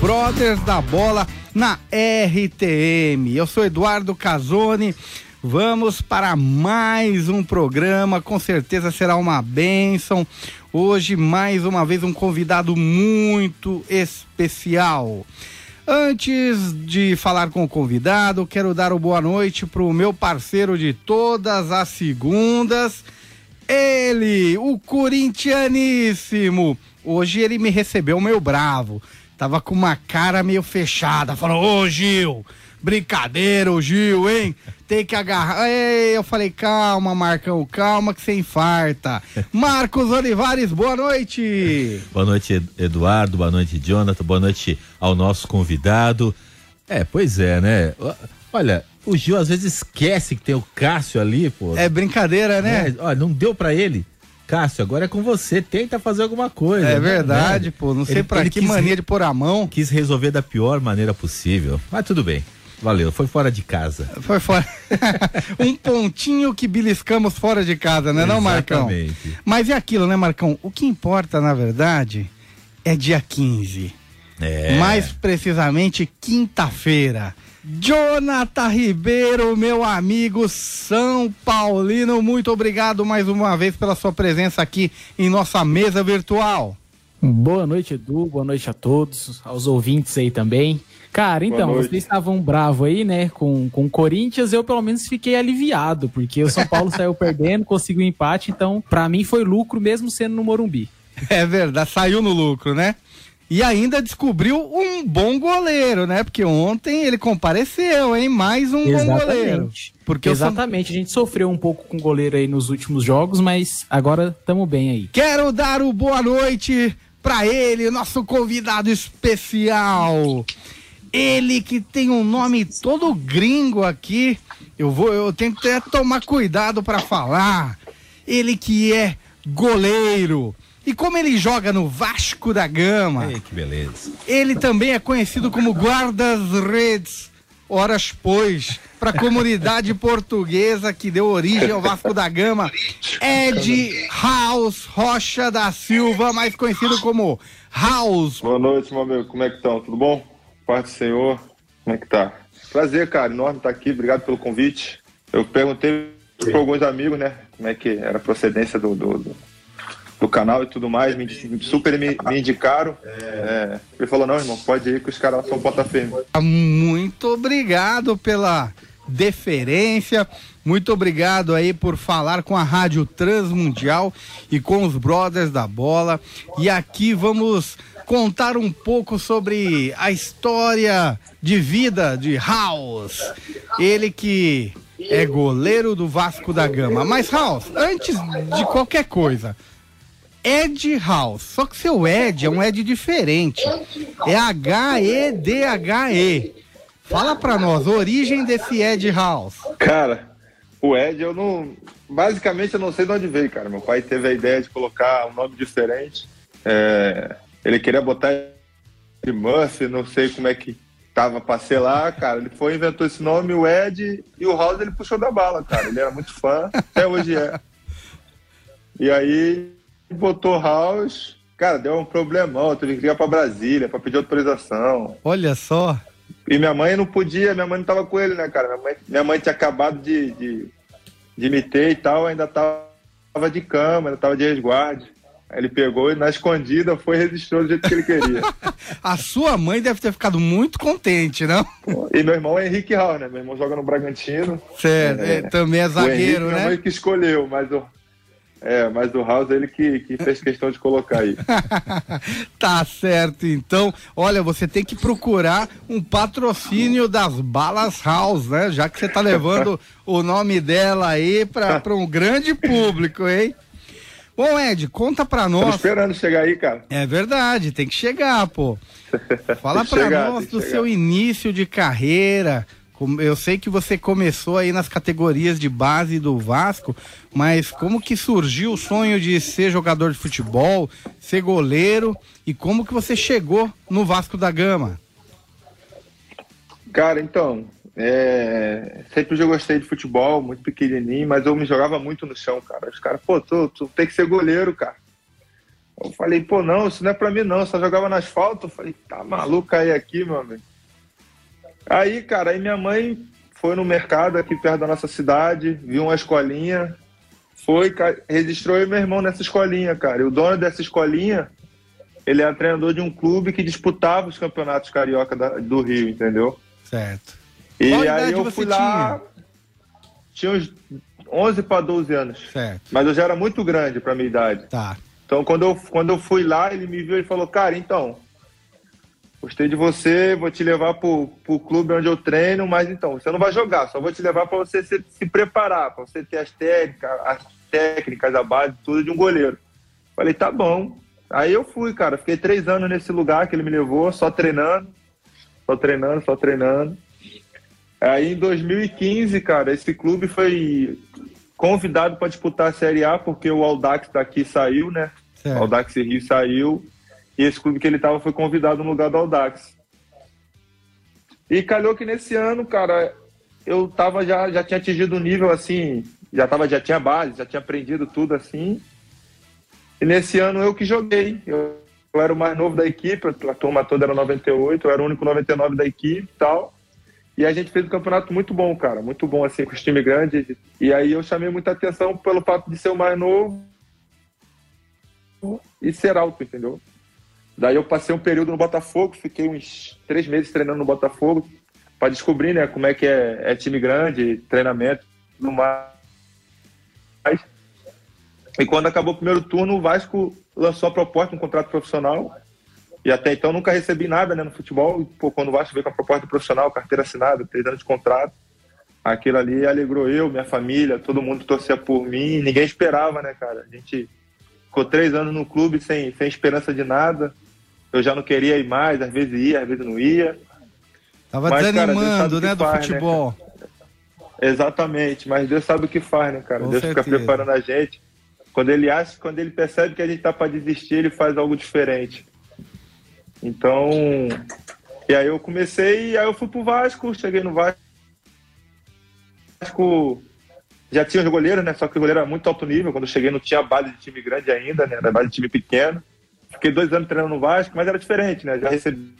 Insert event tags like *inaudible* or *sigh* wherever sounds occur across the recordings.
Brothers da Bola na RTM. Eu sou Eduardo Casoni. Vamos para mais um programa, com certeza será uma bênção. Hoje, mais uma vez, um convidado muito especial. Antes de falar com o convidado, quero dar boa noite para o meu parceiro de todas as segundas, ele, o corintianíssimo. Hoje ele me recebeu meio bravo. Tava com uma cara meio fechada. Falou, ô Gil, brincadeira, ô Gil, hein? Tem que agarrar. Ei, eu falei, calma, Marcão, calma que você infarta. *laughs* Marcos Olivares, boa noite. Boa noite, Eduardo. Boa noite, Jonathan. Boa noite ao nosso convidado. É, pois é, né? Olha, o Gil às vezes esquece que tem o Cássio ali, pô. É brincadeira, né? É, olha, não deu para ele. Cássio, agora é com você, tenta fazer alguma coisa. É né? verdade, né? pô. Não sei ele, pra ele que mania de pôr a mão. Quis resolver da pior maneira possível. Mas tudo bem. Valeu, foi fora de casa. Foi fora. *laughs* um pontinho que beliscamos fora de casa, né, não, Marcão? Exatamente. Mas é aquilo, né, Marcão? O que importa, na verdade, é dia 15. É. Mais precisamente, quinta-feira. Jonathan Ribeiro, meu amigo São Paulino, muito obrigado mais uma vez pela sua presença aqui em nossa mesa virtual. Boa noite, Edu. Boa noite a todos, aos ouvintes aí também. Cara, então, vocês estavam bravos aí, né, com, com o Corinthians, eu pelo menos fiquei aliviado, porque o São Paulo *laughs* saiu perdendo, conseguiu um empate, então, para mim foi lucro mesmo sendo no Morumbi. É verdade, saiu no lucro, né? E ainda descobriu um bom goleiro, né? Porque ontem ele compareceu, hein? Mais um Exatamente. bom goleiro. Porque Exatamente, a gente sofreu um pouco com o goleiro aí nos últimos jogos, mas agora estamos bem aí. Quero dar o boa noite para ele, nosso convidado especial. Ele que tem um nome todo gringo aqui. Eu vou, eu tenho que até tomar cuidado para falar. Ele que é goleiro. E como ele joga no Vasco da Gama. Ei, que beleza. Ele também é conhecido como guardas-redes. Horas pois, para a comunidade *laughs* portuguesa que deu origem ao Vasco da Gama, Ed House Rocha da Silva, mais conhecido como House. Boa noite, meu amigo. Como é que estão? Tudo bom? Paz do Senhor. Como é que tá? Prazer, cara. Enorme estar aqui. Obrigado pelo convite. Eu perguntei para alguns amigos, né? Como é que era a procedência do, do, do, do canal e tudo mais. Me, super me, me indicaram. É, ele falou, não, irmão, pode ir que os caras são ponta firme. Muito obrigado pela deferência. Muito obrigado aí por falar com a Rádio Transmundial e com os Brothers da Bola. E aqui vamos contar um pouco sobre a história de vida de House. Ele que é goleiro do Vasco da Gama. Mas House, antes de qualquer coisa, Ed House. Só que seu Ed é um Ed diferente. É H-E-D-H-E. Fala pra nós, origem desse Ed House. Cara, o Ed, eu não. Basicamente, eu não sei de onde veio, cara. Meu pai teve a ideia de colocar um nome diferente. É... Ele queria botar de Murphy, não sei como é que tava pra ser lá, cara. Ele foi inventou esse nome, o Ed, e o House ele puxou da bala, cara. Ele era muito fã, até hoje é. E aí botou House, cara, deu um problemão. Eu teve que ligar pra Brasília pra pedir autorização. Olha só. E minha mãe não podia, minha mãe não tava com ele, né, cara? Minha mãe, minha mãe tinha acabado de, de, de me ter e tal, ainda tava de cama, ainda tava de resguarde. Aí ele pegou e na escondida foi e registrou do jeito que ele queria. *laughs* A sua mãe deve ter ficado muito contente, não? E meu irmão é Henrique Raul, né? Meu irmão joga no Bragantino. Certo, é, também é zagueiro, o Henrique, né? Minha mãe que escolheu, mas o, é, mas o House ele que, que fez questão de colocar aí. *laughs* tá certo, então. Olha, você tem que procurar um patrocínio das balas House, né? Já que você tá levando o nome dela aí para um grande público, hein? Bom, Ed, conta pra nós. Tô esperando chegar aí, cara. É verdade, tem que chegar, pô. *laughs* Fala pra chegar, nós do seu início de carreira. Eu sei que você começou aí nas categorias de base do Vasco, mas como que surgiu o sonho de ser jogador de futebol, ser goleiro e como que você chegou no Vasco da Gama? Cara, então, é... sempre eu gostei de futebol, muito pequenininho, mas eu me jogava muito no chão, cara. Os caras, pô, tu, tu tem que ser goleiro, cara. Eu falei, pô, não, isso não é pra mim não, eu só jogava no asfalto. Eu falei, tá maluco aí aqui, meu amigo. Aí, cara, aí minha mãe foi no mercado aqui perto da nossa cidade, viu uma escolinha, foi, registrou eu e meu irmão nessa escolinha, cara. E o dono dessa escolinha, ele era treinador de um clube que disputava os campeonatos carioca da, do Rio, entendeu? Certo. E Qual aí eu fui lá, tinha uns 11 para 12 anos. Certo. Mas eu já era muito grande para minha idade. Tá. Então quando eu, quando eu fui lá, ele me viu e falou: "Cara, então, Gostei de você, vou te levar pro, pro clube onde eu treino, mas então, você não vai jogar, só vou te levar para você se, se preparar, para você ter as técnicas, as técnicas, a base, tudo de um goleiro. Falei, tá bom. Aí eu fui, cara, fiquei três anos nesse lugar que ele me levou, só treinando, só treinando, só treinando. Aí em 2015, cara, esse clube foi convidado para disputar a Série A, porque o Aldax daqui saiu, né? Certo. O Aldax Rio saiu. E esse clube que ele estava foi convidado no lugar do Audax. E calhou que nesse ano, cara, eu tava já, já tinha atingido um nível assim, já, tava, já tinha base, já tinha aprendido tudo assim. E nesse ano eu que joguei. Eu, eu era o mais novo da equipe, a turma toda era 98, eu era o único 99 da equipe e tal. E a gente fez um campeonato muito bom, cara, muito bom assim, com os times grandes. E aí eu chamei muita atenção pelo fato de ser o mais novo e ser alto, entendeu? Daí eu passei um período no Botafogo, fiquei uns três meses treinando no Botafogo para descobrir, né, como é que é, é time grande, treinamento, no mais. E quando acabou o primeiro turno, o Vasco lançou a proposta um contrato profissional. E até então nunca recebi nada né, no futebol. E, pô, quando o Vasco veio com a proposta profissional, carteira assinada, três anos de contrato, aquilo ali alegrou eu, minha família, todo mundo torcia por mim. Ninguém esperava, né, cara? A gente ficou três anos no clube sem, sem esperança de nada eu já não queria ir mais, às vezes ia, às vezes não ia. Tava mas, desanimando, cara, né, do faz, né, futebol. Né, Exatamente, mas Deus sabe o que faz, né, cara? Com Deus certeza. fica preparando a gente. Quando ele acha, quando ele percebe que a gente tá para desistir, ele faz algo diferente. Então, e aí eu comecei, aí eu fui pro Vasco, cheguei no Vasco. Vasco já tinha os goleiros, né? Só que o goleiro era muito alto nível. Quando eu cheguei, não tinha base de time grande ainda, né? Era base de time pequeno. Fiquei dois anos treinando no Vasco, mas era diferente, né? Já recebia,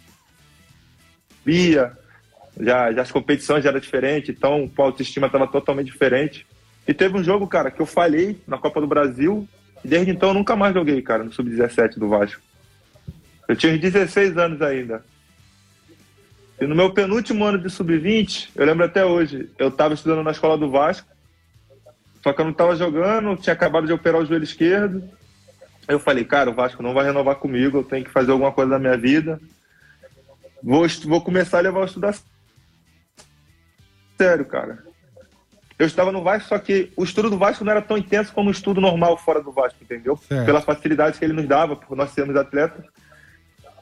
já, já as competições já eram diferentes, então a autoestima estava totalmente diferente. E teve um jogo, cara, que eu falhei na Copa do Brasil, e desde então eu nunca mais joguei, cara, no Sub-17 do Vasco. Eu tinha 16 anos ainda. E no meu penúltimo ano de Sub-20, eu lembro até hoje, eu estava estudando na escola do Vasco, só que eu não estava jogando, tinha acabado de operar o joelho esquerdo, eu falei, cara, o Vasco não vai renovar comigo, eu tenho que fazer alguma coisa na minha vida. Vou, vou começar a levar o estudar sério, cara. Eu estava no Vasco, só que o estudo do Vasco não era tão intenso como o estudo normal fora do Vasco, entendeu? Certo. Pela facilidade que ele nos dava, por nós sermos atletas.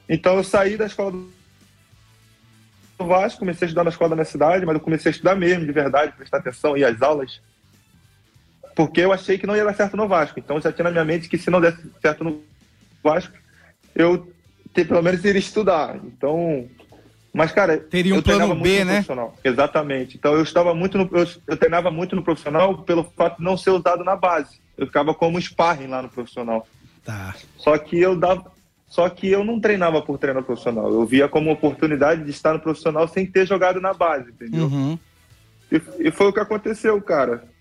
Então eu saí da escola do Vasco, comecei a estudar na escola da minha cidade, mas eu comecei a estudar mesmo, de verdade, prestar atenção, ir às aulas porque eu achei que não ia dar certo no Vasco. Então já tinha na minha mente que se não desse certo no Vasco, eu pelo menos iria estudar. Então, mas cara, teria um plano B, né? Exatamente. Então eu estava muito no, eu, eu, treinava muito no profissional pelo fato de não ser usado na base. Eu ficava como sparring lá no profissional. Tá. Só que eu dava só que eu não treinava por treinar profissional. Eu via como oportunidade de estar no profissional sem ter jogado na base, entendeu? Uhum. E, e foi o que aconteceu, cara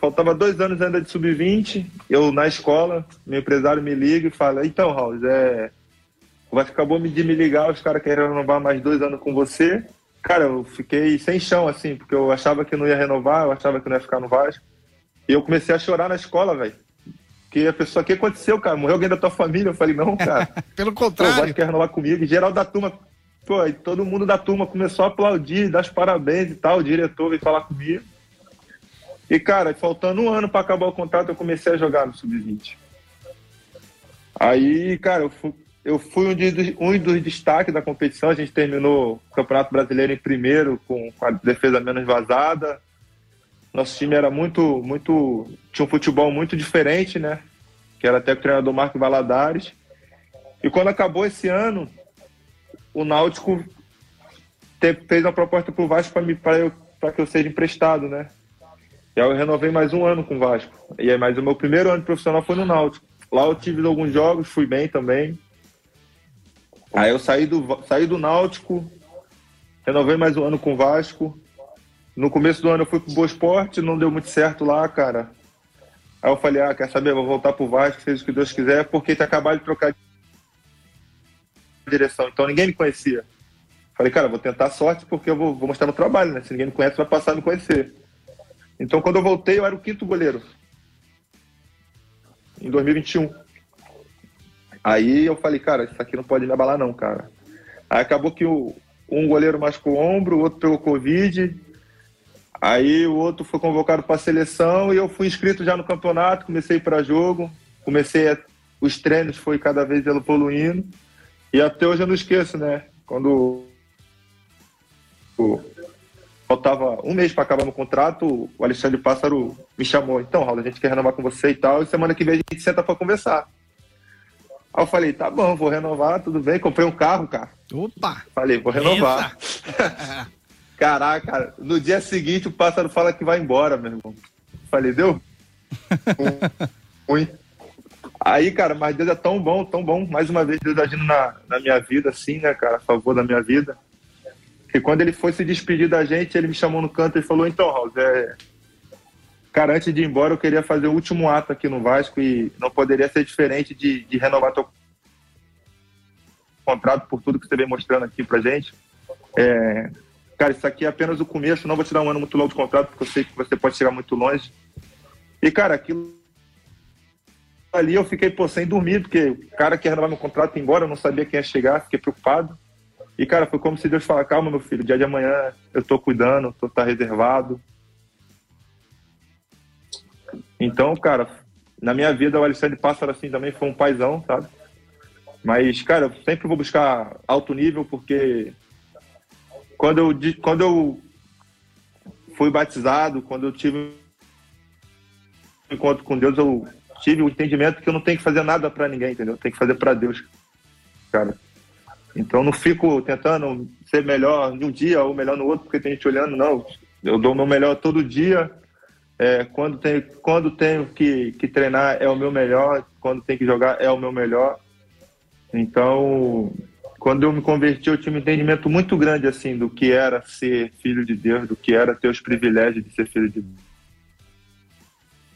faltava dois anos ainda de sub-20, eu na escola, meu empresário me liga e fala, então, Raul, é, o Vasco acabou de me ligar, os caras querem renovar mais dois anos com você. Cara, eu fiquei sem chão, assim, porque eu achava que não ia renovar, eu achava que não ia ficar no Vasco. E eu comecei a chorar na escola, velho. Que a pessoa, o que aconteceu, cara? Morreu alguém da tua família? Eu falei, não, cara. *laughs* Pelo contrário. O Vasco quer renovar comigo. E geral da turma, pô, e todo mundo da turma começou a aplaudir, dar os parabéns e tal. O diretor veio falar comigo. E, cara, faltando um ano para acabar o contrato, eu comecei a jogar no Sub-20. Aí, cara, eu fui, eu fui um, um dos destaques da competição. A gente terminou o Campeonato Brasileiro em primeiro, com, com a defesa menos vazada. Nosso time era muito, muito. tinha um futebol muito diferente, né? Que era até o treinador Marco Valadares. E quando acabou esse ano, o Náutico fez uma proposta para o Vasco para que eu seja emprestado, né? E aí eu renovei mais um ano com o Vasco. E aí, mas o meu primeiro ano profissional foi no Náutico. Lá eu tive alguns jogos, fui bem também. Aí eu saí do, saí do Náutico, renovei mais um ano com o Vasco. No começo do ano eu fui pro Boa Esporte, não deu muito certo lá, cara. Aí eu falei, ah, quer saber, vou voltar pro Vasco, seja o que Deus quiser, porque tinha acabado de trocar de direção, então ninguém me conhecia. Falei, cara, vou tentar sorte porque eu vou, vou mostrar no trabalho, né? Se ninguém me conhece, vai passar a me conhecer. Então, quando eu voltei, eu era o quinto goleiro. Em 2021. Aí eu falei, cara, isso aqui não pode me abalar, não, cara. Aí acabou que o, um goleiro machucou o ombro, o outro pegou Covid. Aí o outro foi convocado para a seleção e eu fui inscrito já no campeonato, comecei para jogo, comecei a, os treinos foi cada vez evoluindo. E até hoje eu não esqueço, né? Quando faltava um mês para acabar no contrato, o Alexandre Pássaro me chamou. Então, Raul, a gente quer renovar com você e tal. E semana que vem a gente senta para conversar. Aí eu falei, tá bom, vou renovar, tudo bem. Comprei um carro, cara. Opa! Falei, vou renovar. *laughs* Caraca, no dia seguinte o pássaro fala que vai embora, meu irmão. Falei, deu? *laughs* Ruim. Aí, cara, mas Deus é tão bom, tão bom. Mais uma vez, Deus agindo na, na minha vida, assim, né, cara, a favor da minha vida. E quando ele foi se despedir da gente, ele me chamou no canto e falou: Então, Raul, é... cara, antes de ir embora, eu queria fazer o último ato aqui no Vasco e não poderia ser diferente de, de renovar teu contrato por tudo que você vem mostrando aqui pra gente. É... Cara, isso aqui é apenas o começo, não vou te dar um ano muito longo de contrato, porque eu sei que você pode chegar muito longe. E, cara, aquilo ali eu fiquei pô, sem dormir, porque o cara quer renovar meu contrato ir embora, eu não sabia quem ia chegar, fiquei preocupado. E, cara, foi como se Deus falasse, calma, meu filho, dia de amanhã eu tô cuidando, tô tá reservado. Então, cara, na minha vida o Alexandre Pássaro, assim, também foi um paizão, sabe? Mas, cara, eu sempre vou buscar alto nível, porque quando eu, quando eu fui batizado, quando eu tive um encontro com Deus, eu tive o entendimento que eu não tenho que fazer nada para ninguém, entendeu? Eu tenho que fazer para Deus, cara. Então não fico tentando ser melhor num dia ou melhor no outro porque tem gente olhando, não. Eu dou o meu melhor todo dia. É, quando, tem, quando tenho que, que treinar é o meu melhor, quando tem que jogar é o meu melhor. Então, quando eu me converti, eu tinha um entendimento muito grande assim do que era ser filho de Deus, do que era ter os privilégios de ser filho de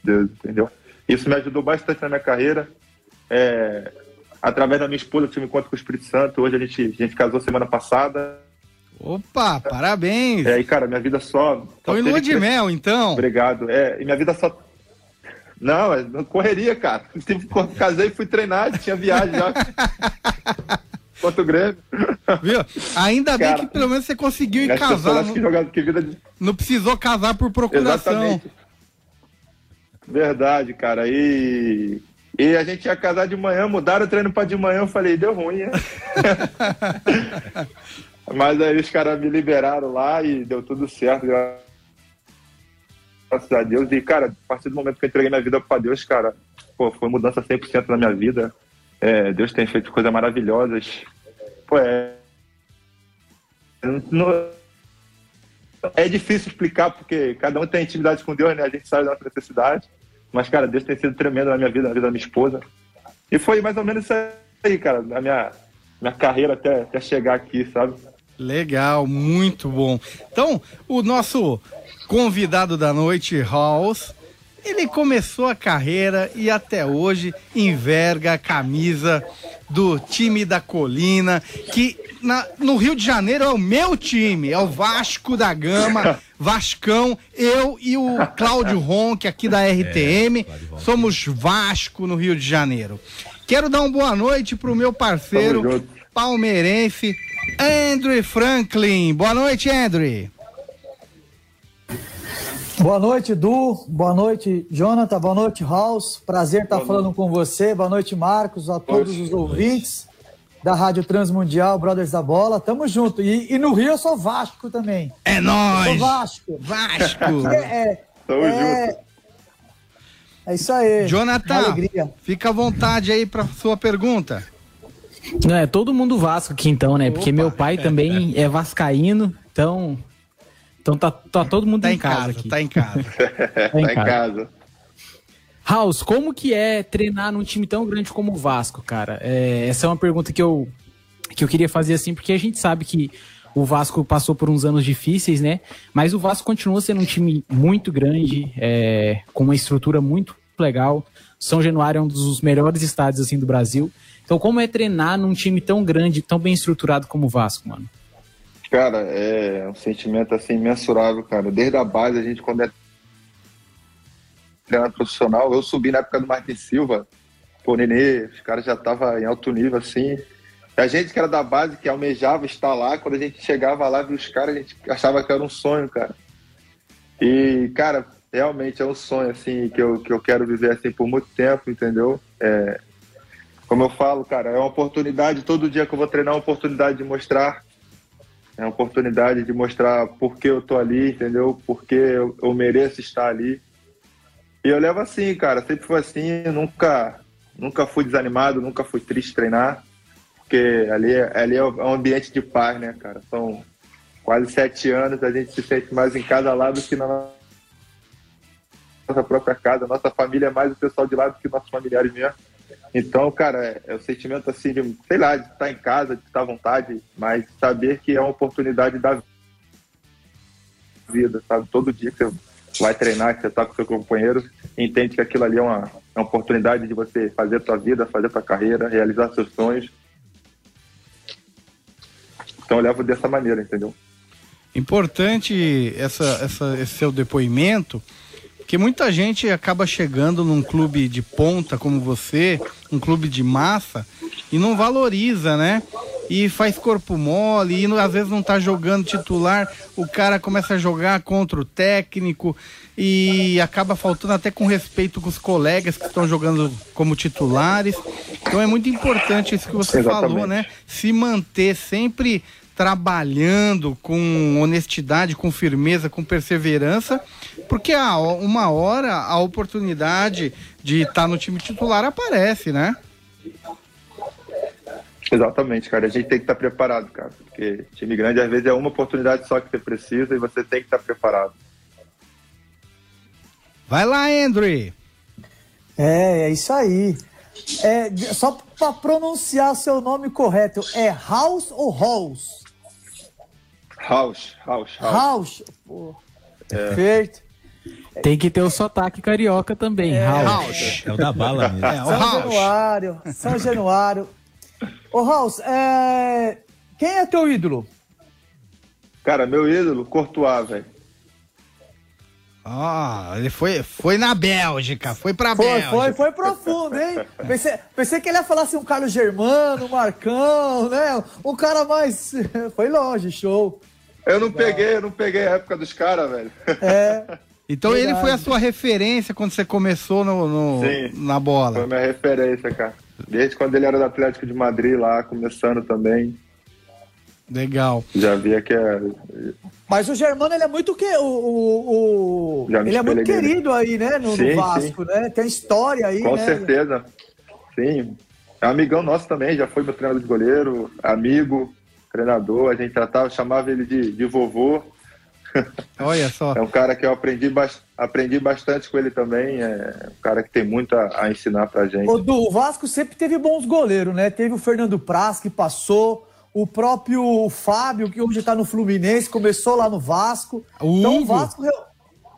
Deus, entendeu? Isso me ajudou bastante na minha carreira. É, através da minha esposa, eu tive um encontro com o Espírito Santo. Hoje a gente, a gente casou semana passada. Opa, parabéns! É, e cara, minha vida só. Foi lua de mel, então. Obrigado. É, e minha vida só. Não, é correria, cara. *laughs* Casei e fui treinar, tinha viagem já. Quanto *laughs* Grêmio. Viu? Ainda bem cara, que pelo menos você conseguiu ir casar. Não, que jogar, que vida de... não precisou casar por procuração. Exatamente. Verdade, cara. E e a gente ia casar de manhã, mudaram o treino para de manhã, eu falei, deu ruim, né? *laughs* Mas aí os caras me liberaram lá e deu tudo certo, graças a Deus. E, cara, a partir do momento que eu entreguei minha vida para Deus, cara, pô, foi mudança 100% na minha vida. É, Deus tem feito coisas maravilhosas. Pô, é. Não, é difícil explicar, porque cada um tem intimidade com Deus, né? A gente sabe da nossa necessidade. Mas, cara, Deus tem sido tremendo na minha vida, na vida da minha esposa. E foi mais ou menos isso aí, cara, na minha, minha carreira até, até chegar aqui, sabe? Legal, muito bom. Então, o nosso convidado da noite, Halls, ele começou a carreira e até hoje enverga a camisa do time da Colina, que na, no Rio de Janeiro é o meu time, é o Vasco da Gama, *laughs* Vascão, eu e o Cláudio Ronque aqui da RTM, é, somos Vasco no Rio de Janeiro. Quero dar uma boa noite pro meu parceiro palmeirense, Andrew Franklin. Boa noite, Andrew. Boa noite, Du. Boa noite, Jonathan. Boa noite, House. Prazer estar falando com você. Boa noite, Marcos, a todos os ouvintes da Rádio Transmundial, Brothers da Bola. Tamo junto. E, e no Rio eu sou Vasco também. É nóis! Sou Vasco. Vasco! *laughs* É, é, Tamo é, junto. é isso aí. Jonathan, Alegria. fica à vontade aí para sua pergunta. Não, é todo mundo Vasco aqui então, né? Porque Opa. meu pai também *laughs* é vascaíno, então... Então tá, tá todo mundo Tá em, em casa, casa, aqui. tá em casa. *laughs* tá em casa. House, como que é treinar num time tão grande como o Vasco, cara? É, essa é uma pergunta que eu, que eu queria fazer assim, porque a gente sabe que o Vasco passou por uns anos difíceis, né? Mas o Vasco continua sendo um time muito grande, é, com uma estrutura muito legal. São Januário é um dos melhores estádios assim do Brasil. Então, como é treinar num time tão grande, tão bem estruturado como o Vasco, mano? Cara, é um sentimento assim imensurável, cara. Desde a base, a gente, quando é treinador profissional, eu subi na época do Martin Silva, pô, Nenê, os caras já estavam em alto nível, assim. A gente que era da base, que almejava estar lá, quando a gente chegava lá, viu os caras, a gente achava que era um sonho, cara. E, cara, realmente é um sonho, assim, que eu, que eu quero viver, assim, por muito tempo, entendeu? É, como eu falo, cara, é uma oportunidade, todo dia que eu vou treinar, é uma oportunidade de mostrar é uma oportunidade de mostrar por que eu tô ali, entendeu? Porque eu, eu mereço estar ali. E eu levo assim, cara, sempre foi assim, nunca, nunca fui desanimado, nunca fui triste treinar, porque ali, ali é um ambiente de paz, né, cara? São quase sete anos, a gente se sente mais em cada lado que na nossa própria casa, nossa família é mais o pessoal de lá do que nossos familiares mesmo. Então, cara, é, é o sentimento assim de, sei lá, de estar em casa, de estar à vontade, mas saber que é uma oportunidade da vida, sabe? Todo dia que você vai treinar, que você está com seu companheiro, entende que aquilo ali é uma, é uma oportunidade de você fazer a tua vida, fazer a tua carreira, realizar seus sonhos. Então eu levo dessa maneira, entendeu? Importante essa, essa, esse seu depoimento, porque muita gente acaba chegando num clube de ponta como você, um clube de massa, e não valoriza, né? E faz corpo mole, e às vezes não tá jogando titular, o cara começa a jogar contra o técnico e acaba faltando até com respeito com os colegas que estão jogando como titulares. Então é muito importante isso que você Exatamente. falou, né? Se manter sempre trabalhando com honestidade, com firmeza, com perseverança, porque a, uma hora a oportunidade de estar no time titular aparece, né? Exatamente, cara. A gente tem que estar preparado, cara. Porque time grande, às vezes, é uma oportunidade só que você precisa e você tem que estar preparado. Vai lá, Andrew. É, é isso aí. É, só para pronunciar o seu nome correto, é House ou House? House, house, house. House. Pô, perfeito. Tem que ter o sotaque carioca também. House. É o da bala mesmo. É, o São House. Januário, São Januário. Ô, House, é... quem é teu ídolo? Cara, meu ídolo, Courtois, velho. Ah, ele foi, foi na Bélgica, foi pra Foi, Bélgica. foi, foi profundo, hein? Pensei, pensei que ele ia falar assim, um Carlos Germano, um Marcão, né? Um cara mais... *laughs* Foi longe, show. Eu não peguei, eu não peguei a época dos caras, velho. É, *laughs* Então ele Verdade. foi a sua referência quando você começou no, no- Sim. na Foi bola. minha referência, cara. Desde quando ele era do Atlético de Madrid lá, começando também. Legal. Já via que é. mas o Germano, ele é muito que o, o, o- ele é muito querido aí, né, no, no Sim, Vasco, né? Tem história aí, Com né? certeza. Sim. É um amigão nosso também, já foi meu treinador de goleiro, amigo, treinador. A gente tratava, chamava ele de, de vovô. Olha só. *laughs* É um cara que eu aprendi, bas- aprendi bastante com ele também. É um cara que tem muito a, a ensinar pra gente. O, do, o Vasco sempre teve bons goleiros, né? Teve o Fernando Praz, que passou, o próprio Fábio, que hoje tá no Fluminense, começou lá no Vasco. O então o Hugo. Vasco.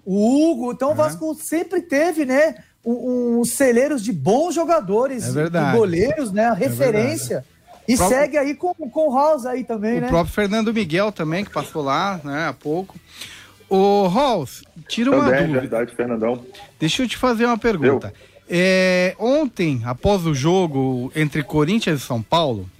O Hugo, então o Vasco sempre teve, né? Um, um celeiros de bons jogadores, É verdade. de goleiros, né? A referência. E próprio- segue aí com, com o House aí também, O né? próprio Fernando Miguel também, que passou lá, né, há pouco. Ô, Halls, tira uma Também, dúvida. verdade, Fernandão. Deixa eu te fazer uma pergunta. É, ontem, após o jogo entre Corinthians e São Paulo,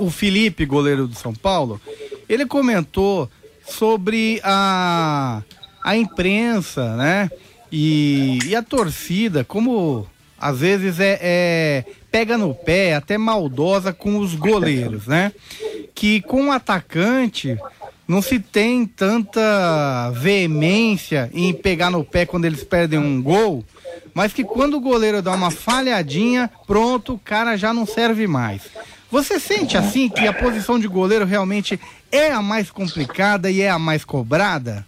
o Felipe, goleiro do São Paulo, ele comentou sobre a, a imprensa, né? E, e a torcida, como às vezes é, é, pega no pé, até maldosa com os goleiros, né? Que com o atacante não se tem tanta veemência em pegar no pé quando eles perdem um gol, mas que quando o goleiro dá uma falhadinha, pronto, o cara já não serve mais. Você sente assim que a posição de goleiro realmente é a mais complicada e é a mais cobrada?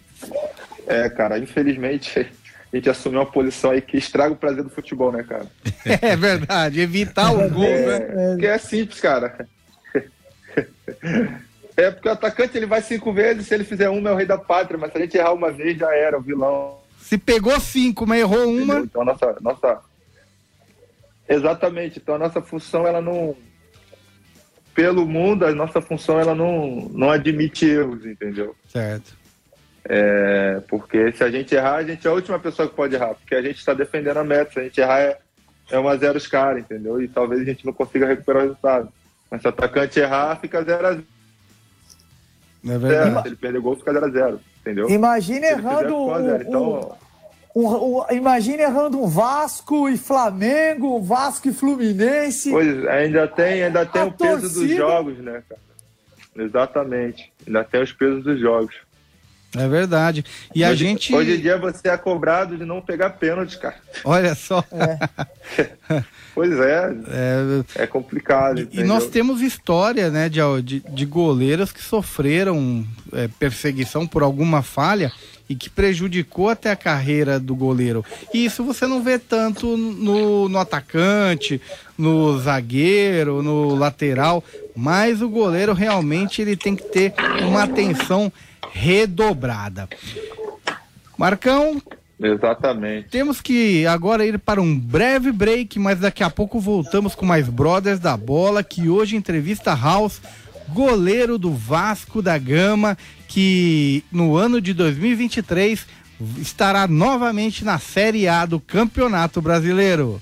É, cara, infelizmente a gente assumiu uma posição aí que estraga o prazer do futebol, né, cara? *laughs* É verdade, evitar o gol, é, né? Que é simples, cara. É porque o atacante ele vai cinco vezes, se ele fizer uma é o rei da pátria, mas se a gente errar uma vez já era, o vilão. Se pegou cinco, mas errou uma. Entendeu? Então a nossa, nossa. Exatamente. Então a nossa função ela não. Pelo mundo, a nossa função ela não, não admite erros, entendeu? Certo. É, porque se a gente errar, a gente é a última pessoa que pode errar, porque a gente está defendendo a meta. Se a gente errar, é, é 1 a 0 os caras, entendeu? E talvez a gente não consiga recuperar o resultado. Mas se o atacante errar, fica 0 a 0 É verdade. Se ele perder gol, fica 0 a 0 entendeu? Fizer, errando um, zero. Então, imagine errando um Vasco e Flamengo, um Vasco e Fluminense. Pois, ainda tem, ainda tem A o peso dos torcida- jogos, né, cara? Exatamente. Ainda tem os pesos dos jogos. É verdade. E a hoje, gente. Hoje em dia você é cobrado de não pegar pênalti, cara. Olha só. Pois é, *laughs* É, é complicado. E entendeu? nós temos história, né, de, de, de goleiros que sofreram é, perseguição por alguma falha e que prejudicou até a carreira do goleiro. E isso você não vê tanto no, no atacante, no zagueiro, no lateral, mas o goleiro realmente ele tem que ter uma atenção redobrada. Marcão, Exatamente. temos que agora ir para um breve break, mas daqui a pouco voltamos com mais Brothers da Bola, que hoje entrevista House, goleiro do Vasco da Gama, que no ano de 2023 estará novamente na Série A do Campeonato Brasileiro.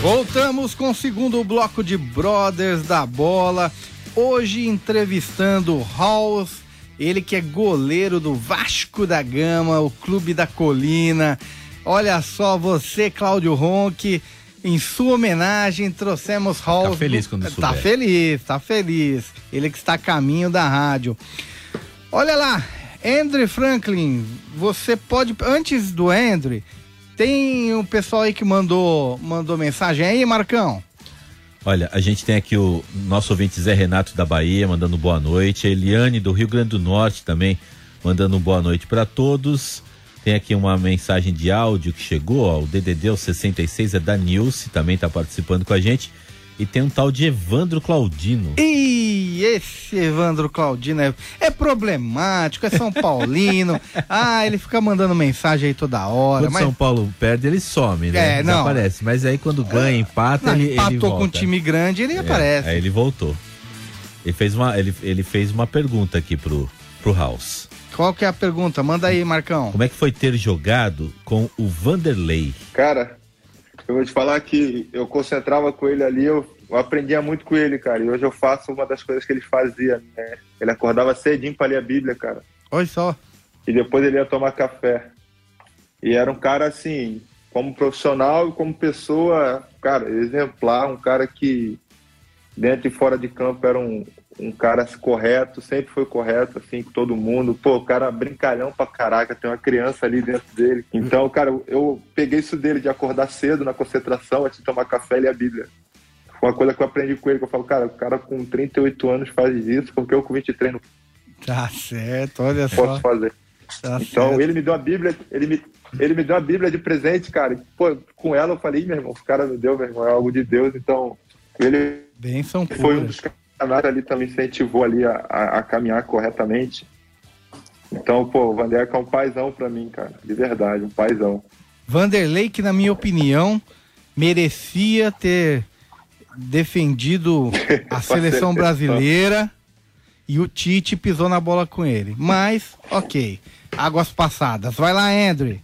Voltamos com o segundo bloco de Brothers da Bola. Hoje entrevistando House, ele que é goleiro do Vasco da Gama, o Clube da Colina. Olha só, você, Cláudio Ronque, em sua homenagem, trouxemos House. Tá feliz quando Tá souber. feliz, tá feliz. Ele que está a caminho da rádio. Olha lá, Andrew Franklin, você pode. Antes do Andrew, tem um pessoal aí que mandou, mandou mensagem aí, Marcão? Olha, a gente tem aqui o nosso ouvinte Zé Renato da Bahia mandando boa noite, a Eliane do Rio Grande do Norte também mandando boa noite para todos. Tem aqui uma mensagem de áudio que chegou, ó, o DDD o 66 é da Nilce, também está participando com a gente. E tem um tal de Evandro Claudino. Ih, esse Evandro Claudino é, é problemático, é São Paulino. *laughs* ah, ele fica mandando mensagem aí toda hora. Quando mas São Paulo perde, ele some, né? É, não. Aparece. Mas aí quando ganha, empata, não, ele, ele empatou volta. com um time grande, ele É, aparece. Aí ele voltou. Ele fez uma, ele, ele fez uma pergunta aqui pro, pro House. Qual que é a pergunta? Manda aí, Marcão. Como é que foi ter jogado com o Vanderlei? Cara, eu vou te falar que eu concentrava com ele ali, eu, eu aprendia muito com ele, cara. E hoje eu faço uma das coisas que ele fazia, né? Ele acordava cedinho pra ler a Bíblia, cara. Olha só. E depois ele ia tomar café. E era um cara assim, como profissional e como pessoa, cara, exemplar, um cara que dentro e fora de campo era um, um cara correto, sempre foi correto, assim, com todo mundo. Pô, o cara brincalhão pra caraca, tem uma criança ali dentro dele. Então, cara, eu, peguei isso dele de acordar cedo na concentração, antes de tomar café e ler a Bíblia. Foi uma coisa que eu aprendi com ele, que eu falo, cara, o cara com 38 anos faz isso, porque eu com 23 não Tá certo, olha posso só. fazer. Tá Então certo. ele me deu a Bíblia, ele me, ele me deu a Bíblia de presente, cara. Pô, com ela eu falei, "Ih, meu irmão, o cara me deu, meu irmão, é algo de Deus. Então, ele Bênção foi um pura. dos caras ali também incentivou ali a, a, a caminhar corretamente. Então, pô, o Vandeca é um paizão pra mim, cara. De verdade, um paizão. Vanderlei, que na minha opinião, merecia ter defendido *laughs* a seleção brasileira e o Tite pisou na bola com ele. Mas, ok. Águas passadas. Vai lá, Andrew.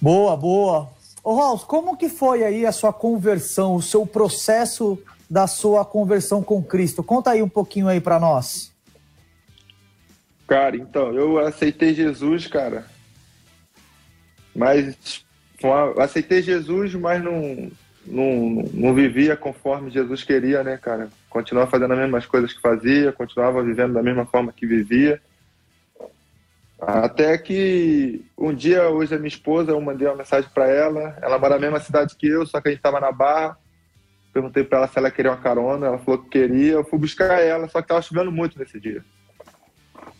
Boa, boa. Ô, Raul, como que foi aí a sua conversão, o seu processo da sua conversão com Cristo? Conta aí um pouquinho aí para nós. Cara, então, eu aceitei Jesus, cara. Mas aceitei Jesus, mas não, não, não vivia conforme Jesus queria, né, cara? Continuava fazendo as mesmas coisas que fazia, continuava vivendo da mesma forma que vivia. Até que um dia, hoje, a minha esposa, eu mandei uma mensagem para ela. Ela mora na mesma cidade que eu, só que a gente estava na Barra. Perguntei para ela se ela queria uma carona. Ela falou que queria. Eu fui buscar ela, só que estava chovendo muito nesse dia.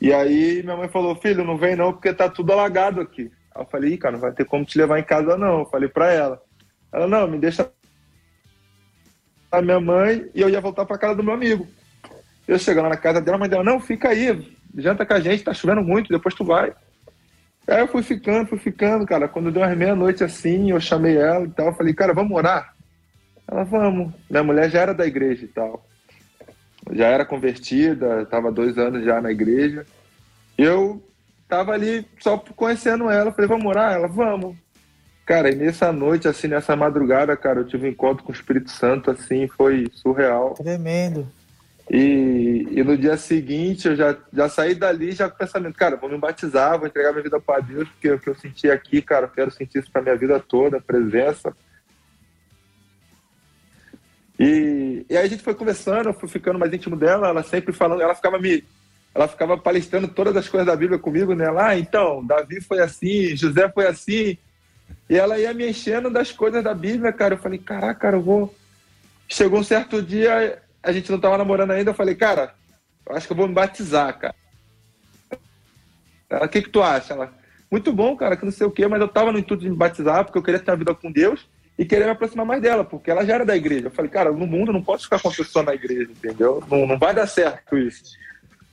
E aí minha mãe falou: Filho, não vem não, porque tá tudo alagado aqui. Aí eu falei: cara, não vai ter como te levar em casa não. Eu falei para ela. Ela: Não, me deixa a minha mãe e eu ia voltar para casa do meu amigo. Eu chegando na casa dela, a mãe dela: Não, fica aí, janta com a gente, tá chovendo muito, depois tu vai. Aí eu fui ficando, fui ficando, cara. Quando deu umas meia-noite assim, eu chamei ela e tal. Falei, cara, vamos orar? Ela, vamos. Minha mulher já era da igreja e tal. Já era convertida, estava dois anos já na igreja. Eu tava ali só conhecendo ela. Falei, vamos orar? Ela, vamos. Cara, e nessa noite, assim, nessa madrugada, cara, eu tive um encontro com o Espírito Santo, assim, foi surreal. Tremendo. E, e, no dia seguinte eu já, já saí dali já com o pensamento, cara, vou me batizar, vou entregar minha vida para Deus, porque o que eu senti aqui, cara, eu quero sentir isso para minha vida toda, a presença. E, e aí a gente foi conversando, eu fui ficando mais íntimo dela, ela sempre falando, ela ficava me. Ela ficava palestrando todas as coisas da Bíblia comigo, né? Lá, ah, então, Davi foi assim, José foi assim. E ela ia me enchendo das coisas da Bíblia, cara. Eu falei, caraca, cara, eu vou. Chegou um certo dia, a gente não tava namorando ainda, eu falei, cara, eu acho que eu vou me batizar, cara. Ela, o que que tu acha? Ela, muito bom, cara, que não sei o quê, mas eu tava no intuito de me batizar porque eu queria ter uma vida com Deus e querer me aproximar mais dela, porque ela já era da igreja. Eu falei, cara, no mundo não posso ficar com a pessoa na igreja, entendeu? Não, não vai dar certo isso.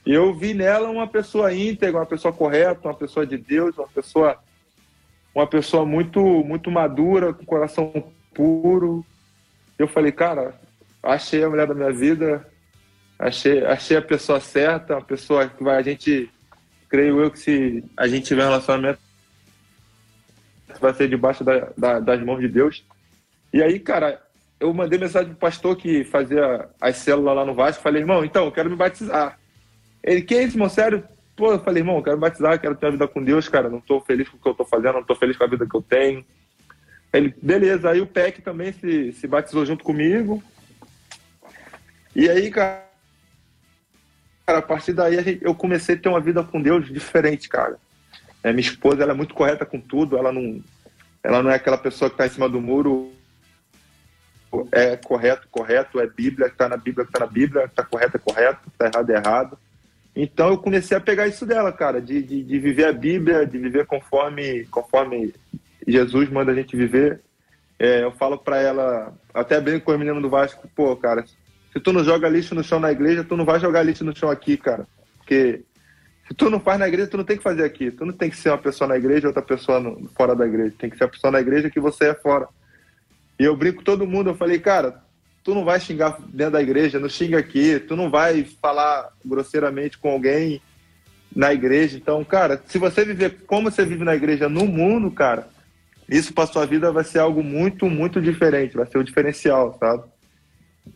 E eu vi nela uma pessoa íntegra, uma pessoa correta, uma pessoa de Deus, uma pessoa uma pessoa muito muito madura, com coração puro. Eu falei, cara, achei a mulher da minha vida, achei, achei a pessoa certa, a pessoa que vai, a gente, creio eu que se a gente tiver um relacionamento, vai ser debaixo da, da, das mãos de Deus. E aí, cara, eu mandei mensagem pro pastor que fazia as células lá no Vasco, falei, irmão, então, eu quero me batizar. Ele, que isso, irmão, sério? Pô, eu falei, irmão, eu quero me batizar, quero ter uma vida com Deus, cara, não tô feliz com o que eu tô fazendo, não tô feliz com a vida que eu tenho. Ele, beleza, aí o PEC também se, se batizou junto comigo, e aí, cara, a partir daí eu comecei a ter uma vida com Deus diferente, cara. É, minha esposa ela é muito correta com tudo, ela não, ela não é aquela pessoa que está em cima do muro. É correto, correto, é Bíblia, está na Bíblia, está na Bíblia, está correto, é correto, está errado, é errado. Então eu comecei a pegar isso dela, cara, de, de, de, viver a Bíblia, de viver conforme, conforme Jesus manda a gente viver. É, eu falo para ela, até bem com o menino do Vasco, pô, cara, se tu não joga lixo no chão na igreja, tu não vai jogar lixo no chão aqui, cara. Porque se tu não faz na igreja, tu não tem que fazer aqui. Tu não tem que ser uma pessoa na igreja e outra pessoa no, fora da igreja. Tem que ser a pessoa na igreja que você é fora. E eu brinco com todo mundo, eu falei, cara, tu não vai xingar dentro da igreja, não xinga aqui, tu não vai falar grosseiramente com alguém na igreja. Então, cara, se você viver como você vive na igreja no mundo, cara, isso para sua vida vai ser algo muito, muito diferente, vai ser o diferencial, sabe?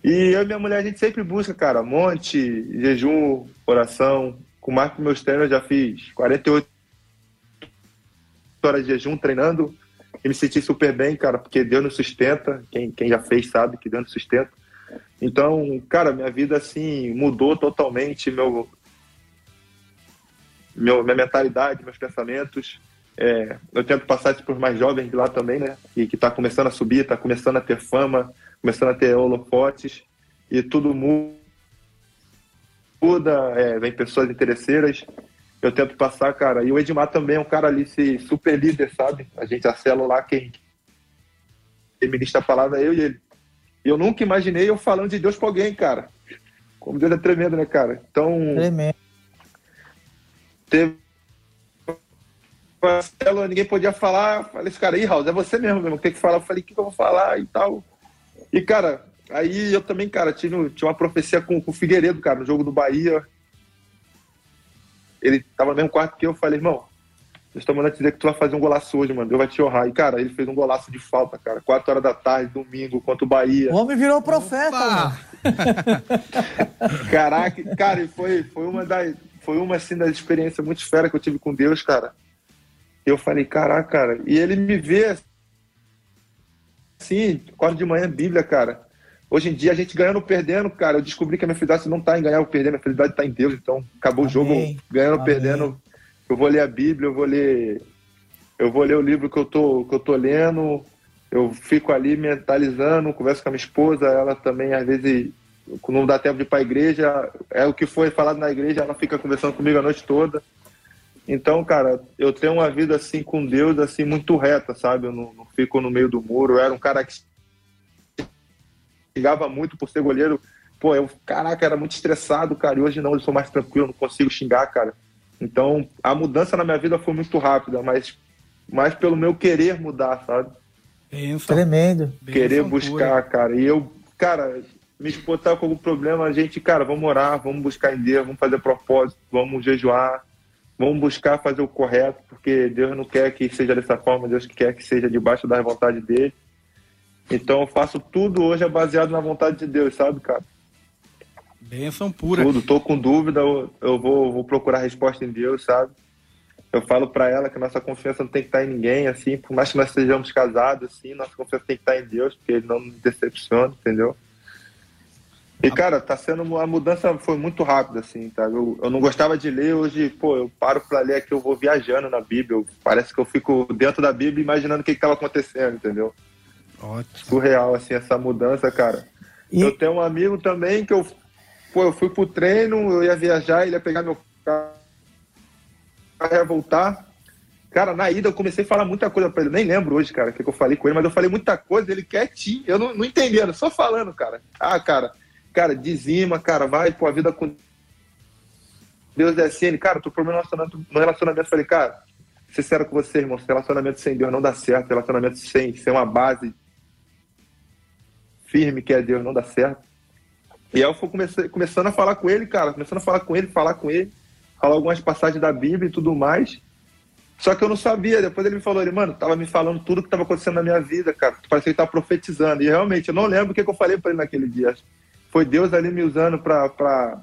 E eu e minha mulher, a gente sempre busca, cara, monte, jejum, oração. Com mais que meus treinos, eu já fiz 48 horas de jejum treinando e me senti super bem, cara, porque Deus nos sustenta. Quem, quem já fez sabe que Deus nos sustenta. Então, cara, minha vida, assim, mudou totalmente. Meu, meu, minha mentalidade, meus pensamentos. É, eu tento passar isso para os mais jovens de lá também, né? E que está começando a subir, está começando a ter fama, começando a ter holofotes e tudo muda, é, vem pessoas interesseiras. Eu tento passar, cara. E o Edmar também é um cara ali, se, super líder, sabe? A gente acela lá quem, quem ministra a palavra é eu e ele. E eu nunca imaginei eu falando de Deus para alguém, cara. Como Deus é tremendo, né, cara? Então. Tremendo. Teve ninguém podia falar. Falei, esse cara aí, Raul, é você mesmo, mesmo, tem que falar. Eu falei, o que, que eu vou falar e tal. E, cara, aí eu também, cara, tive, tinha uma profecia com, com o Figueiredo, cara, no jogo do Bahia. Ele tava no mesmo quarto que eu. Falei, irmão, Deus tá mandando te dizer que tu vai fazer um golaço hoje, mano. Deus vai te honrar. E, cara, ele fez um golaço de falta, cara. 4 horas da tarde, domingo, contra o Bahia. O homem virou profeta, mano. *laughs* Caraca, cara, e foi, foi uma das. Foi uma assim das experiências muito fera que eu tive com Deus, cara. Eu falei, caraca, cara. E ele me vê assim, quase de manhã, Bíblia, cara. Hoje em dia, a gente ganhando ou perdendo, cara, eu descobri que a minha felicidade não tá em ganhar ou perder, minha felicidade tá em Deus. Então, acabou Amém. o jogo, ganhando ou perdendo. Eu vou ler a Bíblia, eu vou ler. Eu vou ler o livro que eu tô, que eu tô lendo, eu fico ali mentalizando, converso com a minha esposa, ela também, às vezes, não dá tempo de ir para a igreja, é o que foi falado na igreja, ela fica conversando comigo a noite toda. Então, cara, eu tenho uma vida assim com Deus, assim, muito reta, sabe? Eu não, não fico no meio do muro. Eu era um cara que xingava muito por ser goleiro. Pô, eu, caraca, era muito estressado, cara. E hoje não, eu sou mais tranquilo, não consigo xingar, cara. Então, a mudança na minha vida foi muito rápida, mas mais pelo meu querer mudar, sabe? Benção. Tremendo. Querer Benção buscar, pura. cara. E eu, cara, me esposa com algum problema, a gente, cara, vamos orar, vamos buscar em Deus, vamos fazer propósito, vamos jejuar, vamos buscar fazer o correto, porque Deus não quer que seja dessa forma, Deus quer que seja debaixo da vontade dele. Então eu faço tudo hoje é baseado na vontade de Deus, sabe, cara? Benção pura. Tudo, tô com dúvida, eu vou, vou procurar resposta em Deus, sabe? eu falo para ela que nossa confiança não tem que estar em ninguém, assim, por mais que nós sejamos casados, assim, nossa confiança tem que estar em Deus, porque Ele não nos decepciona, entendeu? E, cara, tá sendo a mudança foi muito rápida, assim, tá? Eu, eu não gostava de ler, hoje, pô, eu paro para ler aqui, eu vou viajando na Bíblia, eu, parece que eu fico dentro da Bíblia imaginando o que estava acontecendo, entendeu? Ótimo. Surreal, assim, essa mudança, cara. E... Eu tenho um amigo também que eu, pô, eu fui pro treino, eu ia viajar, ele ia pegar meu carro ia voltar. Cara, na ida eu comecei a falar muita coisa pra ele. Nem lembro hoje, cara, o que, que, eu falei com ele, mas eu falei muita coisa, ele quietinho. Eu não, não entendendo, só falando, cara. Ah, cara, cara, dizima, cara, vai, pô, a vida com Deus é assim. Ele, cara, tô problema relacionamento, no relacionamento. Eu falei, cara, sincero com você, irmão, relacionamento sem Deus não dá certo. Relacionamento sem, sem uma base firme que é Deus não dá certo. E aí eu fui começando a falar com ele, cara, começando a falar com ele, falar com ele falar algumas passagens da Bíblia e tudo mais. Só que eu não sabia. Depois ele me falou, ele, mano, tava me falando tudo que estava acontecendo na minha vida, cara. Parece que ele tá profetizando. E realmente, eu não lembro o que, que eu falei para ele naquele dia. Foi Deus ali me usando para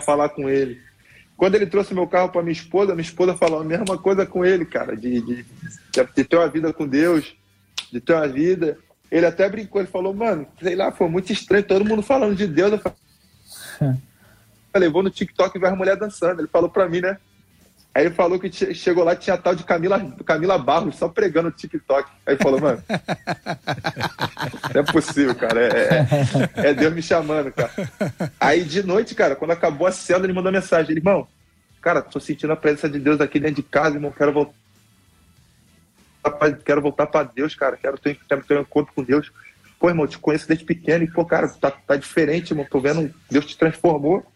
falar com ele. Quando ele trouxe meu carro para minha esposa, minha esposa falou a mesma coisa com ele, cara, de, de, de ter uma vida com Deus, de ter uma vida. Ele até brincou, ele falou, mano, sei lá, foi muito estranho, todo mundo falando de Deus. Eu falei, *laughs* falei, vou no TikTok e ver a mulher dançando. Ele falou pra mim, né? Aí ele falou que chegou lá tinha tal de Camila, Camila Barros só pregando no TikTok. Aí ele falou, mano, *laughs* não é possível, cara. É, é, é, Deus me chamando, cara. Aí de noite, cara, quando acabou a cena, ele mandou mensagem. Ele, irmão, cara, tô sentindo a presença de Deus aqui dentro de casa, irmão, quero voltar. Quero voltar para Deus, cara. Quero ter, quero ter um encontro com Deus. Pô, irmão, te conheço desde pequeno e, pô, cara, tá, tá diferente, irmão. Tô vendo, Deus te transformou.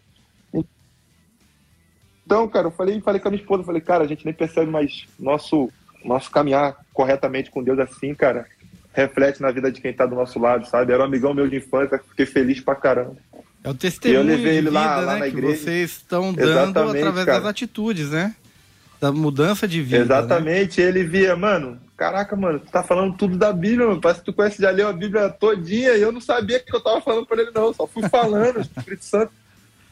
Então, cara, eu falei, falei com a minha esposa, falei, cara, a gente nem percebe mais nosso, nosso caminhar corretamente com Deus assim, cara. Reflete na vida de quem tá do nosso lado, sabe? Era um amigão meu de infância, fiquei feliz pra caramba. É o testemunho eu levei ele vida, lá, né, lá na igreja. que vocês estão dando Exatamente, através cara. das atitudes, né? Da mudança de vida. Né? Exatamente, né? ele via, mano, caraca, mano, tu tá falando tudo da Bíblia, mano. Parece que tu conhece, já leu a Bíblia todinha e eu não sabia que eu tava falando pra ele, não. Só fui falando, o *laughs* Espírito Santo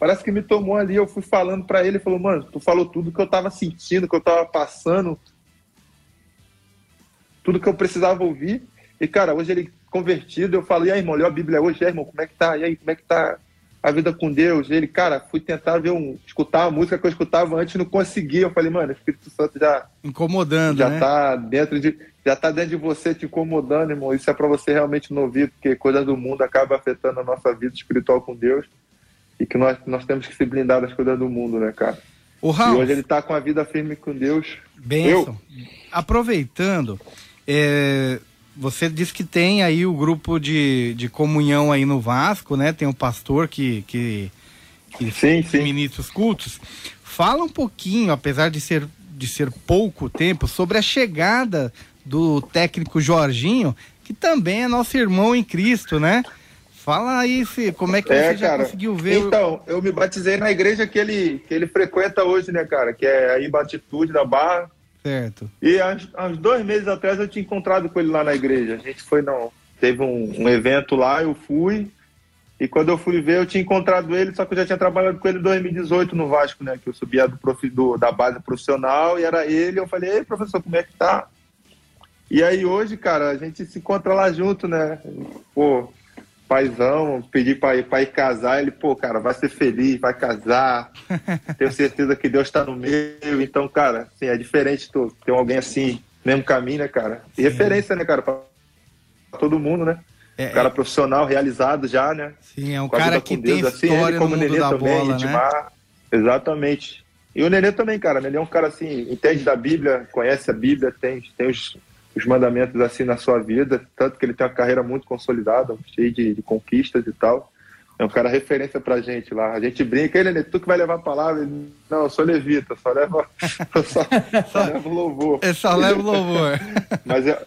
Parece que me tomou ali, eu fui falando para ele, falou, mano, tu falou tudo que eu tava sentindo, que eu tava passando, tudo que eu precisava ouvir. E, cara, hoje ele convertido, eu falei, aí, irmão, leu a Bíblia hoje, irmão, como é que tá? E aí, como é que tá a vida com Deus? Ele, cara, fui tentar ver um, escutar a música que eu escutava antes, não conseguia. Eu falei, mano, o Espírito Santo já incomodando, já né? tá dentro de já tá dentro de você te incomodando, irmão. Isso é para você realmente não ouvir, porque coisa do mundo acaba afetando a nossa vida espiritual com Deus e que nós, nós temos que se blindar das coisas do mundo, né, cara? O Raul, e hoje ele está com a vida firme com Deus. Benção. Eu... Aproveitando, é, você disse que tem aí o grupo de, de comunhão aí no Vasco, né? Tem o pastor que, que, que sim, sim. ministra os cultos. Fala um pouquinho, apesar de ser, de ser pouco tempo, sobre a chegada do técnico Jorginho, que também é nosso irmão em Cristo, né? Fala aí, Fih, como é que é, você já cara, conseguiu ver? Então, eu me batizei na igreja que ele, que ele frequenta hoje, né, cara? Que é aí Batitude da Barra. Certo. E há, uns dois meses atrás eu tinha encontrado com ele lá na igreja. A gente foi, não. Teve um, um evento lá, eu fui. E quando eu fui ver, eu tinha encontrado ele, só que eu já tinha trabalhado com ele em 2018 no Vasco, né? Que eu subia do, prof, do da base profissional e era ele. Eu falei, ei, professor, como é que tá? E aí hoje, cara, a gente se encontra lá junto, né? Pô, paizão, pedi pra ir, pra ir casar, ele, pô, cara, vai ser feliz, vai casar, *laughs* tenho certeza que Deus tá no meio, então, cara, assim, é diferente tu, ter alguém assim, mesmo caminho, né, cara? E referência, né, cara, pra todo mundo, né? É, um cara é... profissional, realizado já, né? Sim, é um cara que Deus, tem assim, história como no mundo da também, bola, Edmar, né? Exatamente. E o Nenê também, cara. O Nenê é um cara assim, entende da Bíblia, conhece a Bíblia, tem, tem os, os mandamentos assim na sua vida, tanto que ele tem uma carreira muito consolidada, cheia de, de conquistas e tal. É um cara referência pra gente lá. A gente brinca, ele, Nenê, tu que vai levar a palavra. Ele, não, eu sou levita, só levo, *laughs* só, só levo louvor. Eu só levo louvor. *laughs* mas, é,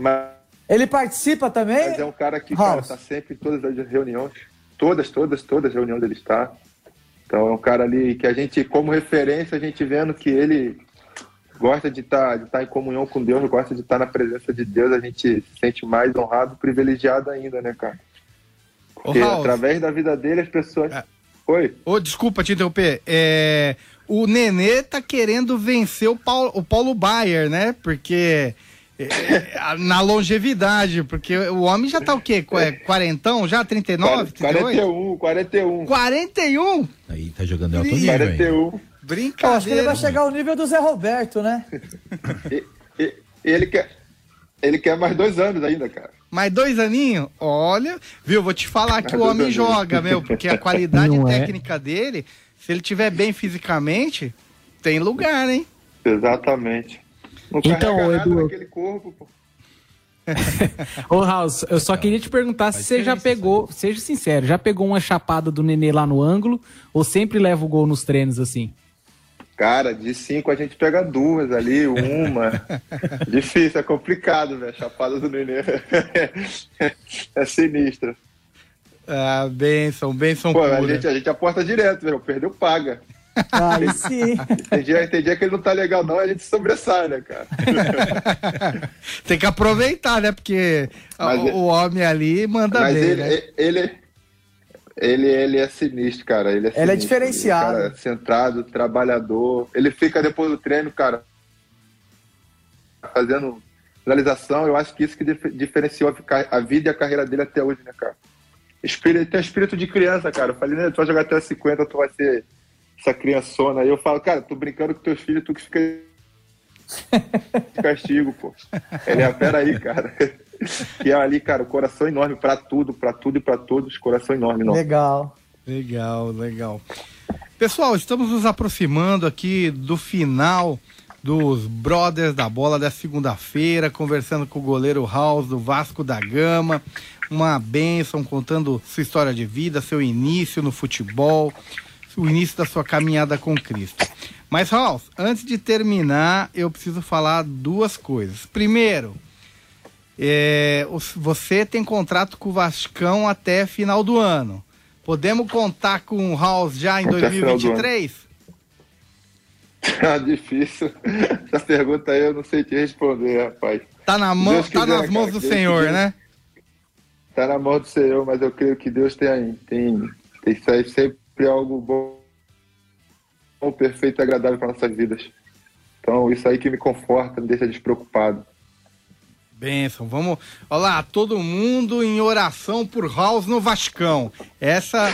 mas ele participa também? Mas é um cara que cara, tá sempre em todas as reuniões. Todas, todas, todas as reuniões ele está. Então é um cara ali que a gente, como referência, a gente vendo que ele gosta de estar tá, de tá em comunhão com Deus, gosta de estar tá na presença de Deus, a gente se sente mais honrado, privilegiado ainda, né, cara? Porque Ô, através da vida dele as pessoas. É. Oi? Ô, desculpa te interromper. É... O Nenê tá querendo vencer o Paulo, o Paulo Baier, né? Porque é, na longevidade, porque o homem já tá o quê? É, quarentão já? 39? 41, 41. 41? Aí tá jogando alto nível. 41. Brincadeira. acho que ele vai chegar ao nível do Zé Roberto, né? e, e, ele, quer, ele quer mais dois anos ainda, cara. Mais dois aninhos? Olha, viu? Vou te falar que o homem joga, meu, porque a qualidade *laughs* Não é? técnica é. dele, se ele tiver bem fisicamente, tem lugar, hein? Exatamente. Não então, Edu. corpo, pô. *laughs* Ô, House, eu só queria te perguntar se você já pegou, seja sincero, já pegou uma chapada do Nenê lá no ângulo ou sempre leva o gol nos treinos assim? Cara, de cinco a gente pega duas ali, uma. *laughs* Difícil, é complicado, velho. Chapada do Nenê *laughs* é sinistra. Ah, benção, benção Pô, pura. A gente, a gente aporta direto, velho. Perdeu, paga. Aí sim. Tem dia, tem dia que ele não tá legal, não, a gente sobressai, né, cara? *laughs* tem que aproveitar, né? Porque mas o, o homem ali manda mas ver. Ele, né? ele, ele, ele é sinistro, cara. Ele é, ele é diferenciado. Cara, centrado, trabalhador. Ele fica depois do treino, cara, fazendo finalização. Eu acho que isso que diferenciou a vida e a carreira dele até hoje, né, cara? Espírito, tem espírito de criança, cara. Eu falei, né, tu vai jogar até 50, tu vai ser essa criançona aí. Eu falo, cara, tô brincando com teus filhos, tu que fica de *laughs* castigo, pô. Ele é, peraí, cara. E é ali, cara, o coração enorme para tudo, para tudo e para todos, coração enorme. Não. Legal. Legal, legal. Pessoal, estamos nos aproximando aqui do final dos Brothers da Bola da segunda-feira, conversando com o goleiro House do Vasco da Gama. Uma bênção, contando sua história de vida, seu início no futebol, o início da sua caminhada com Cristo. Mas, Ralf, antes de terminar, eu preciso falar duas coisas. Primeiro, é, você tem contrato com o Vascão até final do ano. Podemos contar com o House já em até 2023? *laughs* Ah, difícil. *laughs* Essa pergunta aí eu não sei te responder, rapaz. Tá, na mão, tá nas mãos cara, do Senhor, quiser. né? Tá na mão do Senhor, mas eu creio que Deus tem, tem, tem sempre sempre algo bom, bom perfeito e agradável para nossas vidas. Então, isso aí que me conforta, me deixa despreocupado. Benção, vamos. Olá, todo mundo em oração por House no Vascão. Essa.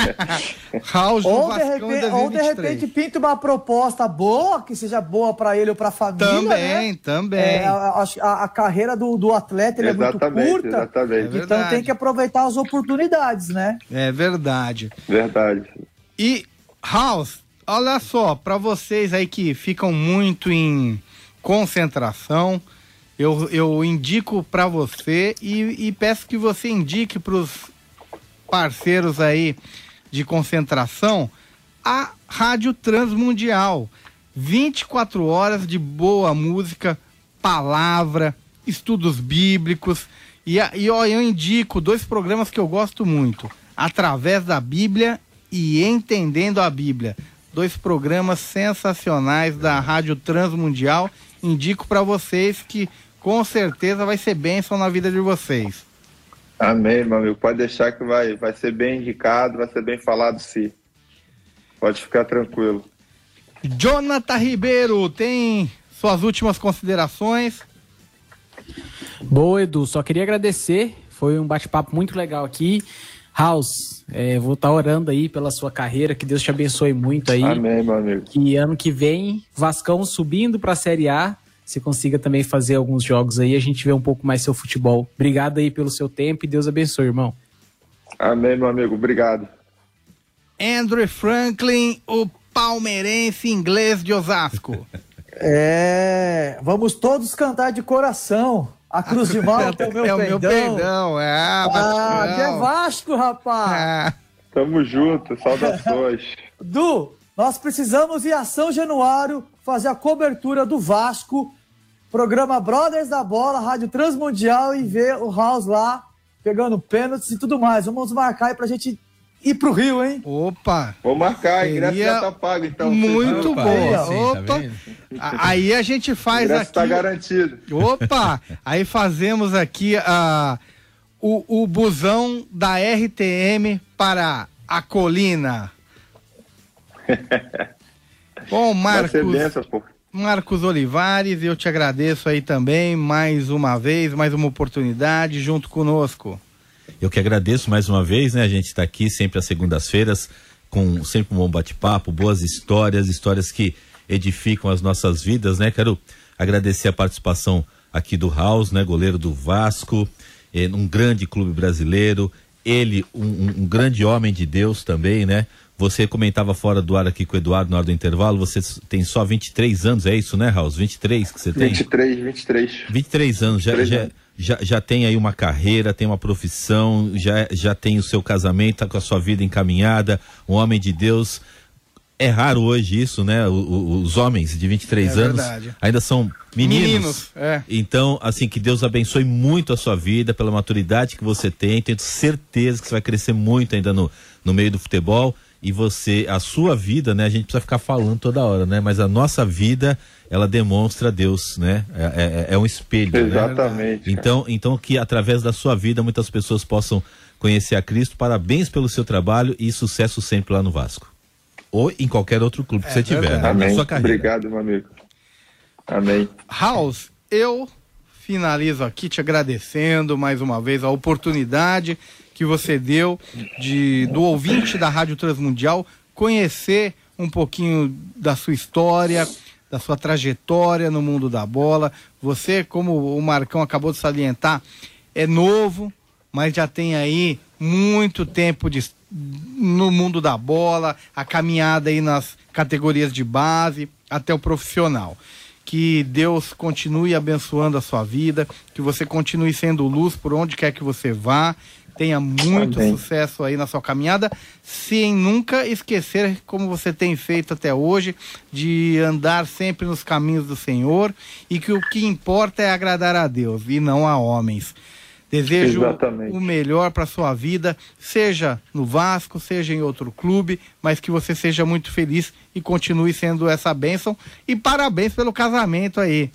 *laughs* House no ou Vascão. De repente, ou de repente pinta uma proposta boa, que seja boa para ele ou para a família. Também, né? também. É, a, a, a, carreira do, do atleta é muito curta. Exatamente. É então tem que aproveitar as oportunidades, né? É verdade. Verdade. E, House, olha só, para vocês aí que ficam muito em concentração eu, eu indico para você e, e, peço que você indique para os parceiros aí de concentração a Rádio Transmundial. 24 horas de boa música, palavra, estudos bíblicos. E, e ó, eu indico dois programas que eu gosto muito: Através da Bíblia e Entendendo a Bíblia. dois programas sensacionais da Rádio Transmundial. Indico para vocês que com certeza vai ser bênção na vida de vocês. Amém, meu amigo. Pode deixar que vai, vai ser bem indicado, vai ser bem falado sim. Pode ficar tranquilo. Jonathan Ribeiro, tem suas últimas considerações? Boa, Edu. Só queria agradecer. Foi um bate-papo muito legal aqui. House, é, vou estar tá orando aí pela sua carreira, que Deus te abençoe muito aí. Amém, meu amigo. Que ano que vem, Vascão subindo para a Série A, você consiga também fazer alguns jogos aí, a gente vê um pouco mais seu futebol. Obrigado aí pelo seu tempo e Deus abençoe, irmão. Amém, meu amigo. Obrigado. Andrew Franklin, o palmeirense inglês de Osasco. *laughs* É, vamos todos cantar de coração. A Cruz de Malta *laughs* é o meu é perdão. É o meu perdão, é. Ah, que é Vasco, rapaz. É. Tamo junto, saudações. *laughs* Du, nós precisamos ir a São Januário fazer a cobertura do Vasco, programa Brothers da Bola, Rádio Transmundial e ver o House lá pegando pênaltis e tudo mais. Vamos marcar aí pra gente ir pro Rio, hein? Opa! Vou marcar, ingresso já tá pago, então. Muito bom. Opa! Tá aí a gente faz ingresso aqui. tá garantido. Opa! aí fazemos aqui a, o, o busão da RTM para a colina. *laughs* bom, Marcos. Vai ser benção, pô. Marcos Olivares, eu te agradeço aí também mais uma vez, mais uma oportunidade junto conosco. Eu que agradeço mais uma vez, né? A gente está aqui sempre às segundas-feiras com sempre um bom bate-papo, boas histórias, histórias que edificam as nossas vidas, né? Quero agradecer a participação aqui do House, né? Goleiro do Vasco, eh, um grande clube brasileiro, ele um, um, grande homem de Deus também, né? Você comentava fora do ar aqui com o Eduardo na hora do intervalo, você tem só 23 anos, é isso, né, House? 23 que você tem? 23, 23. 23 anos, já, 23 já, anos já, já tem aí uma carreira, tem uma profissão, já, já tem o seu casamento, tá com a sua vida encaminhada, um homem de Deus. É raro hoje isso, né? O, o, os homens de 23 é anos verdade. ainda são meninos. meninos é. Então, assim, que Deus abençoe muito a sua vida, pela maturidade que você tem. Tenho certeza que você vai crescer muito ainda no, no meio do futebol e você, a sua vida, né? A gente precisa ficar falando toda hora, né? Mas a nossa vida, ela demonstra Deus, né? É, é, é um espelho. Né? Exatamente. Né? Então, então que através da sua vida muitas pessoas possam conhecer a Cristo. Parabéns pelo seu trabalho e sucesso sempre lá no Vasco. Ou em qualquer outro clube que é, você tiver, né? Amém. na sua carreira. Obrigado, meu amigo. Amém. House, eu finalizo aqui te agradecendo mais uma vez a oportunidade que você deu de do ouvinte da Rádio Transmundial conhecer um pouquinho da sua história, da sua trajetória no mundo da bola. Você, como o Marcão acabou de salientar, é novo, mas já tem aí muito tempo de, no mundo da bola, a caminhada aí nas categorias de base até o profissional. Que Deus continue abençoando a sua vida, que você continue sendo luz por onde quer que você vá Tenha muito Amém. sucesso aí na sua caminhada, sem nunca esquecer, como você tem feito até hoje, de andar sempre nos caminhos do Senhor e que o que importa é agradar a Deus e não a homens. Desejo Exatamente. o melhor para sua vida, seja no Vasco, seja em outro clube, mas que você seja muito feliz e continue sendo essa bênção. E parabéns pelo casamento aí.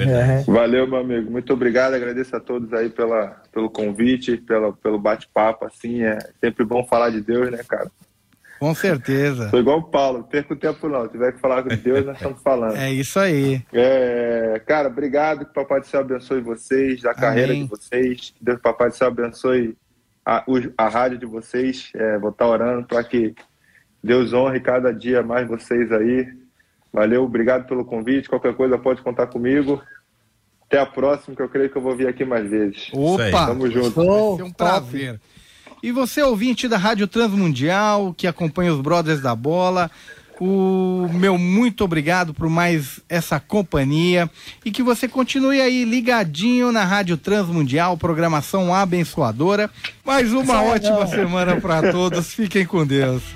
É Valeu, meu amigo. Muito obrigado. Agradeço a todos aí pela, pelo convite, pela, pelo bate-papo. Assim, é sempre bom falar de Deus, né, cara? Com certeza. Sou igual o Paulo, perco o tempo não. Se tiver que falar com Deus, nós estamos falando. É isso aí. É, cara, obrigado. Que o Papai do Céu abençoe vocês, a Amém. carreira de vocês. Que Deus, Papai do Céu, abençoe a, a rádio de vocês. É, vou estar orando para que Deus honre cada dia mais vocês aí. Valeu, obrigado pelo convite. Qualquer coisa pode contar comigo. Até a próxima, que eu creio que eu vou vir aqui mais vezes. Opa! Tamo junto. Vai ser um prazer. E você, ouvinte da Rádio Transmundial, que acompanha os Brothers da Bola, o meu muito obrigado por mais essa companhia e que você continue aí ligadinho na Rádio Transmundial, programação abençoadora. Mais uma ótima semana para todos. Fiquem com Deus.